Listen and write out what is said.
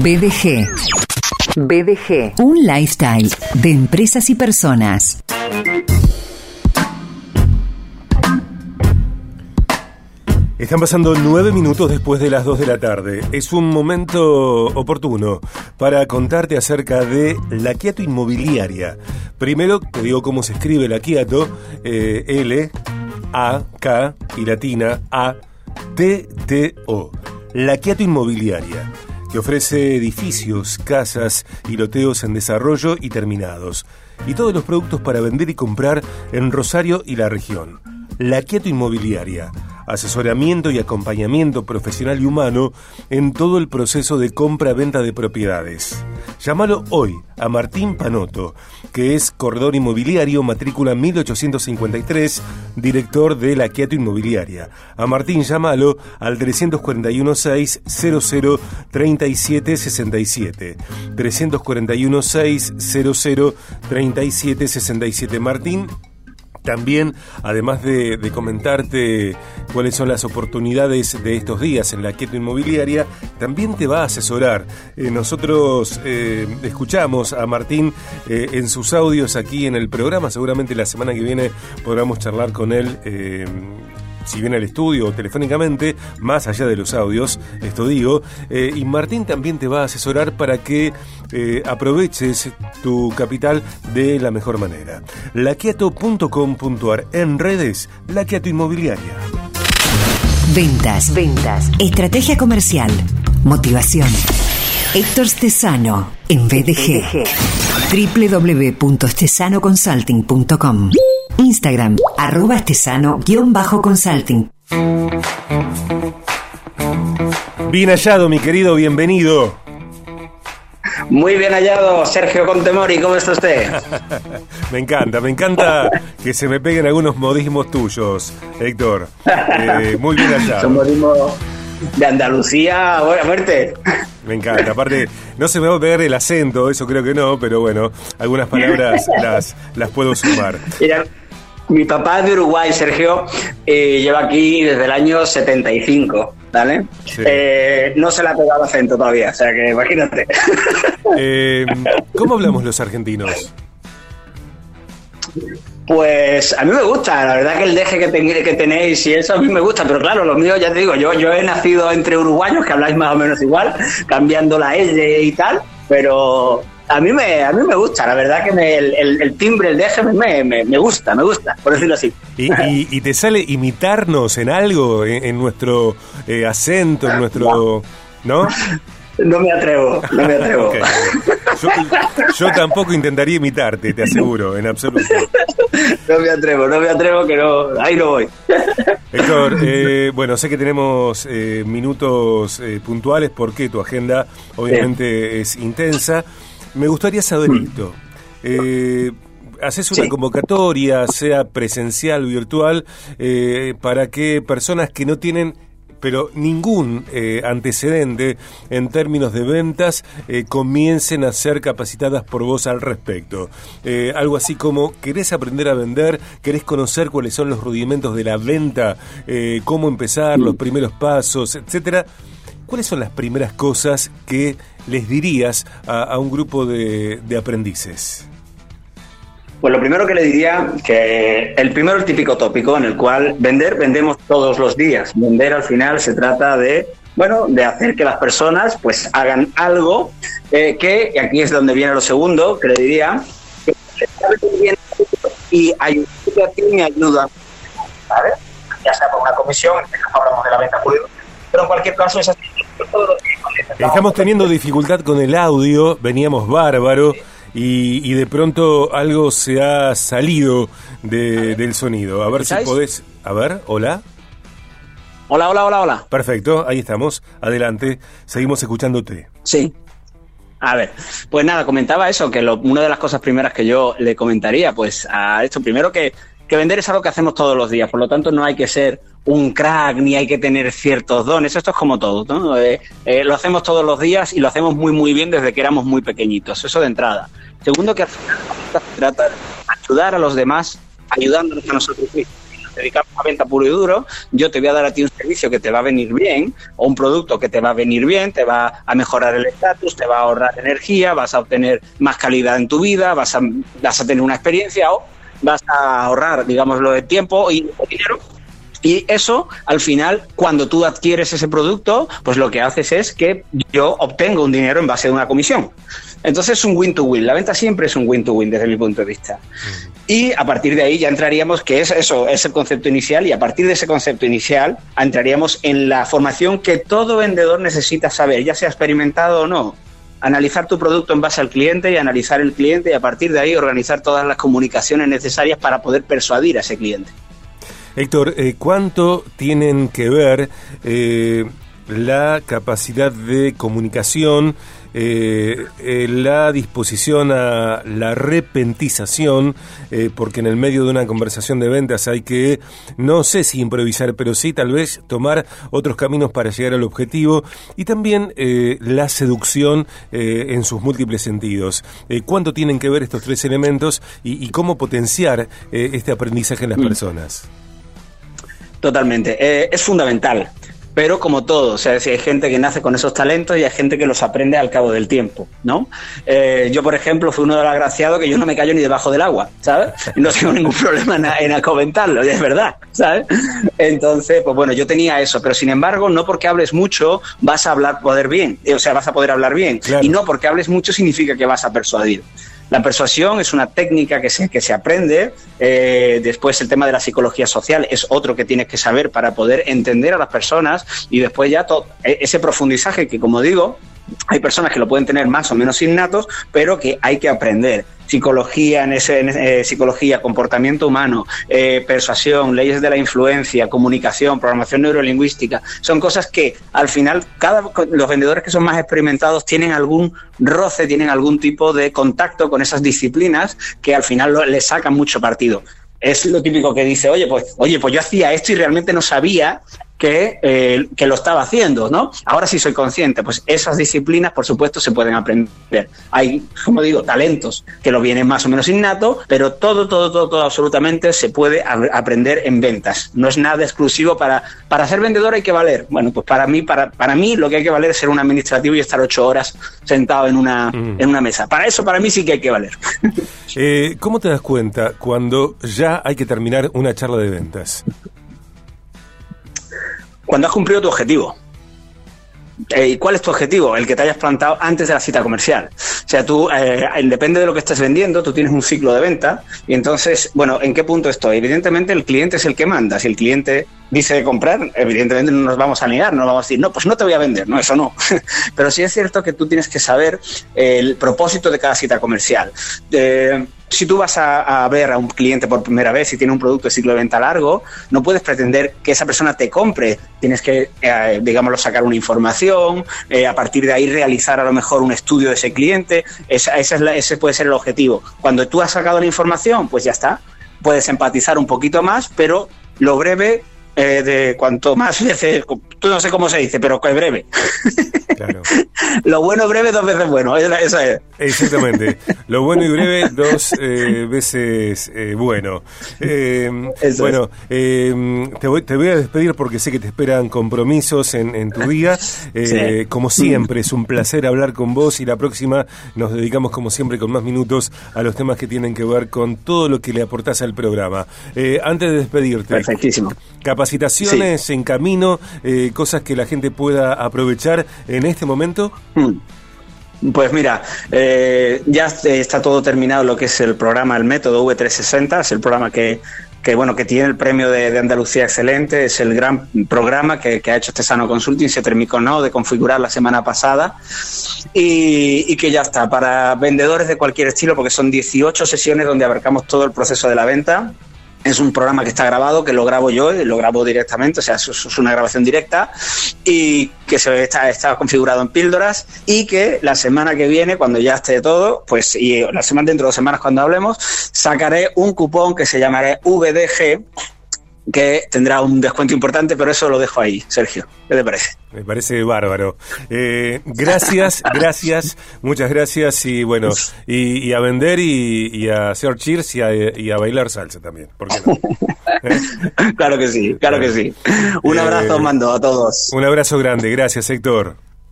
BDG. BDG. Un lifestyle de empresas y personas. Están pasando nueve minutos después de las dos de la tarde. Es un momento oportuno para contarte acerca de la Quiato Inmobiliaria. Primero te digo cómo se escribe la Quiato, eh, L, A, K y latina A, T, T, O. La Quiato Inmobiliaria que ofrece edificios, casas y loteos en desarrollo y terminados, y todos los productos para vender y comprar en Rosario y la región. La Quieto Inmobiliaria asesoramiento y acompañamiento profesional y humano en todo el proceso de compra-venta de propiedades. Llámalo hoy a Martín Panoto, que es corredor inmobiliario, matrícula 1853, director de la Quieto Inmobiliaria. A Martín llámalo al 341 6 00 37 67. 341 6 00 37 67. Martín también, además de, comentarte cuáles son las oportunidades de estos días en la quieto inmobiliaria, también te va a asesorar. Eh, nosotros eh, escuchamos a Martín eh, en sus audios aquí en el programa, seguramente la semana que viene podamos charlar con él si viene al estudio o telefónicamente, más allá de los audios, esto digo, eh, y Martín también te va a asesorar para que eh, aproveches tu capital de la mejor manera. Laquiato.com.ar en redes, Laquiato Inmobiliaria. Ventas, ventas, estrategia comercial, motivación. Héctor Stesano en BDG. www.stesanoconsulting.com Instagram, arroba estesano-consulting. Bien hallado, mi querido, bienvenido. Muy bien hallado, Sergio Contemori, ¿cómo está usted? me encanta, me encanta que se me peguen algunos modismos tuyos, Héctor. Eh, muy bien hallado. Son modismos de Andalucía, buena muerte. Me encanta, aparte, no se me va a pegar el acento, eso creo que no, pero bueno, algunas palabras las, las puedo sumar. Mi papá es de Uruguay, Sergio, eh, lleva aquí desde el año 75, ¿vale? Eh, no se le ha pegado acento todavía, o sea que imagínate. Eh, ¿Cómo hablamos los argentinos? Pues a mí me gusta, la verdad que el deje que, que tenéis y eso a mí me gusta, pero claro, lo mío ya te digo, yo, yo he nacido entre uruguayos que habláis más o menos igual, cambiando la L y tal, pero a mí me, a mí me gusta, la verdad que el, timbre, el deje me, me, gusta, me gusta, por decirlo así. ¿Y, te sale imitarnos en algo, en, nuestro eh, acento, en nuestro... ¿No? No me atrevo, no me atrevo. Yo, tampoco intentaría imitarte, te aseguro, en absoluto. No me atrevo, no me atrevo, que no, ahí no voy. Héctor, eh, bueno, sé que tenemos eh, minutos puntuales porque tu agenda obviamente es intensa. Me gustaría saber mm. esto. Eh, haces una convocatoria, sea presencial o virtual, eh, para que personas que no tienen pero ningún eh, antecedente en términos de ventas eh, comiencen a ser capacitadas por vos al respecto. algo así como, ¿querés aprender a vender? ¿Querés conocer cuáles son los rudimentos de la venta? ¿Cómo empezar? ¿Los primeros pasos? Etcétera. ¿Cuáles son las primeras cosas que les dirías a, un grupo de, aprendices? Pues lo primero que le diría, que el primero el típico tópico en el cual vender, vendemos todos los días. Vender al final se trata de, bueno, de hacer que las personas pues hagan algo eh, que, y aquí es donde viene lo segundo, que le diría, que y ayuda y ayuda, ¿vale? Ya sea por una comisión, en este caso hablamos de la venta pública, pero en cualquier caso es así Estamos teniendo dificultad con el audio, veníamos bárbaro y, de pronto algo se ha salido del sonido. A ver si podés... A ver, hola. Hola, hola, hola, hola. Perfecto, ahí estamos. Adelante, seguimos escuchándote. Sí. A ver, pues nada, comentaba eso, que una de las cosas primeras que yo le comentaría, pues a esto, primero que, que vender es algo que hacemos todos los días, por lo tanto no hay que ser un crack ni hay que tener ciertos dones. Esto es como todo, ¿no? Eh, eh, lo hacemos todos los días y lo hacemos muy, muy bien desde que éramos muy pequeñitos. Eso de entrada. Segundo, que al final se trata de ayudar a los demás ayudándonos a nosotros mismos. dedicamos a venta puro y duro, yo te voy a dar a ti un servicio que te va a venir bien, o un producto que te va a venir bien, te va a mejorar el estatus, te va a ahorrar energía, vas a obtener más calidad en tu vida, vas a, vas a tener una experiencia o vas a ahorrar, digámoslo, de tiempo y dinero y eso, al final, cuando tú adquieres ese producto, pues lo que haces es que yo obtengo un dinero en base a una comisión. Entonces es un win-to-win. La venta siempre es un win-to-win desde mi punto de vista. Y a partir de ahí ya entraríamos, que es eso, es el concepto inicial, y a partir de ese concepto inicial entraríamos en la formación que todo vendedor necesita saber, ya sea experimentado o no. Analizar tu producto en base al cliente y analizar el cliente y a partir de ahí organizar todas las comunicaciones necesarias para poder persuadir a ese cliente. Héctor, eh, ¿cuánto tienen que ver eh, la capacidad de comunicación, eh, la disposición a la repentización, porque en el medio de una conversación de ventas hay que, no sé si improvisar, pero sí tal vez tomar otros caminos para llegar al objetivo, y también la seducción en sus múltiples sentidos. ¿Cuánto tienen que ver estos tres elementos y, y cómo potenciar este aprendizaje en las mm. personas? Totalmente. Eh, es fundamental. Pero como todo, o sea, si hay gente que nace con esos talentos y hay gente que los aprende al cabo del tiempo, ¿no? Eh, yo, por ejemplo, fui uno de los agraciados que yo no me callo ni debajo del agua, ¿sabes? Y no tengo ningún problema en, comentarlo, y es verdad, ¿sabes? Entonces, pues bueno, yo tenía eso, pero sin embargo, no porque hables mucho vas a hablar poder bien, o sea, vas a poder hablar bien. Y no porque hables mucho significa que vas a persuadir. La persuasión es una técnica que se, que se aprende. Eh, después el tema de la psicología social es otro que tienes que saber para poder entender a las personas y después ya todo, e, ese profundizaje que, como digo, hay personas que lo pueden tener más o menos innatos, pero que hay que aprender. Psicología, en ese, eh, psicología, comportamiento humano, eh, persuasión, leyes de la influencia, comunicación, programación neurolingüística, son cosas que al final cada, los vendedores que son más experimentados tienen algún roce, tienen algún tipo de contacto con esas disciplinas que al final le sacan mucho partido es lo típico que dice, oye, pues, oye, pues yo hacía esto y realmente no sabía eh, que, lo estaba haciendo, ¿no? Ahora sí soy consciente, pues esas disciplinas, por supuesto, se pueden aprender. Hay, como digo, talentos que lo vienen más o menos innato, pero todo, todo, todo, todo absolutamente se puede aprender en ventas. No es nada exclusivo para, para ser vendedor hay que valer. Bueno, pues para mí, para, para mí lo que hay que valer es ser un administrativo y estar ocho horas sentado en una, en una mesa. Para eso, para mí sí que hay que valer. Eh, ¿Cómo te das cuenta cuando ya hay que terminar una charla de ventas? Cuando has cumplido tu objetivo. Eh, ¿Y cuál es tu objetivo? El que te hayas plantado antes de la cita comercial. O sea, tú, eh, depende de lo que estés vendiendo, tú tienes un ciclo de venta y entonces, bueno, ¿en qué punto estoy? Evidentemente el cliente es el que manda. Si el cliente dice comprar, evidentemente no nos vamos a negar, no vamos a decir, no, pues no te voy a vender, no, eso no. Pero sí es cierto que tú tienes que saber el propósito de cada cita comercial. Si tú vas a, ver a un cliente por primera vez y tiene un producto de ciclo de venta largo, no puedes pretender que esa persona te compre. Tienes que, eh, digámoslo, sacar una información, eh, a partir de ahí realizar a lo mejor un estudio de ese cliente. Esa, es ese puede ser el objetivo. Cuando tú has sacado la información, pues ya está. Puedes empatizar un poquito más, pero lo breve eh, de cuanto más veces, no sé cómo se dice, pero que breve. Lo bueno breve, dos veces bueno. Esa es. Exactamente. Lo bueno y breve, dos eh, veces eh, bueno. bueno, te, voy, te voy a despedir porque sé que te esperan compromisos en, en tu día. Como siempre, es un placer hablar con vos y la próxima nos dedicamos, como siempre, con más minutos a los temas que tienen que ver con todo lo que le aportás al programa. antes de despedirte, Perfectísimo capacitaciones en camino, eh, cosas que la gente pueda aprovechar en este momento? Hmm. Pues mira, eh, ya está todo terminado lo que es el programa, el método V360, es el programa que, que bueno, que tiene el premio de, Andalucía Excelente, es el gran programa que, ha hecho este Sano Consulting, se terminó de configurar la semana pasada. Y, y, que ya está, para vendedores de cualquier estilo, porque son 18 sesiones donde abarcamos todo el proceso de la venta, es un programa que está grabado, que lo grabo yo, lo grabo directamente, o sea, es una grabación directa y que se está, está configurado en píldoras y que la semana que viene, cuando ya esté todo, pues y la semana dentro de dos semanas cuando hablemos, sacaré un cupón que se llamará VDG que tendrá un descuento importante, pero eso lo dejo ahí, Sergio. ¿Qué te parece? Me parece bárbaro. Eh, gracias, gracias, muchas gracias y bueno, y, a vender y, a hacer cheers y a, bailar salsa también. ¿por qué no? claro que sí, claro que sí. Un abrazo, eh, mando a todos. Un abrazo grande, gracias Héctor.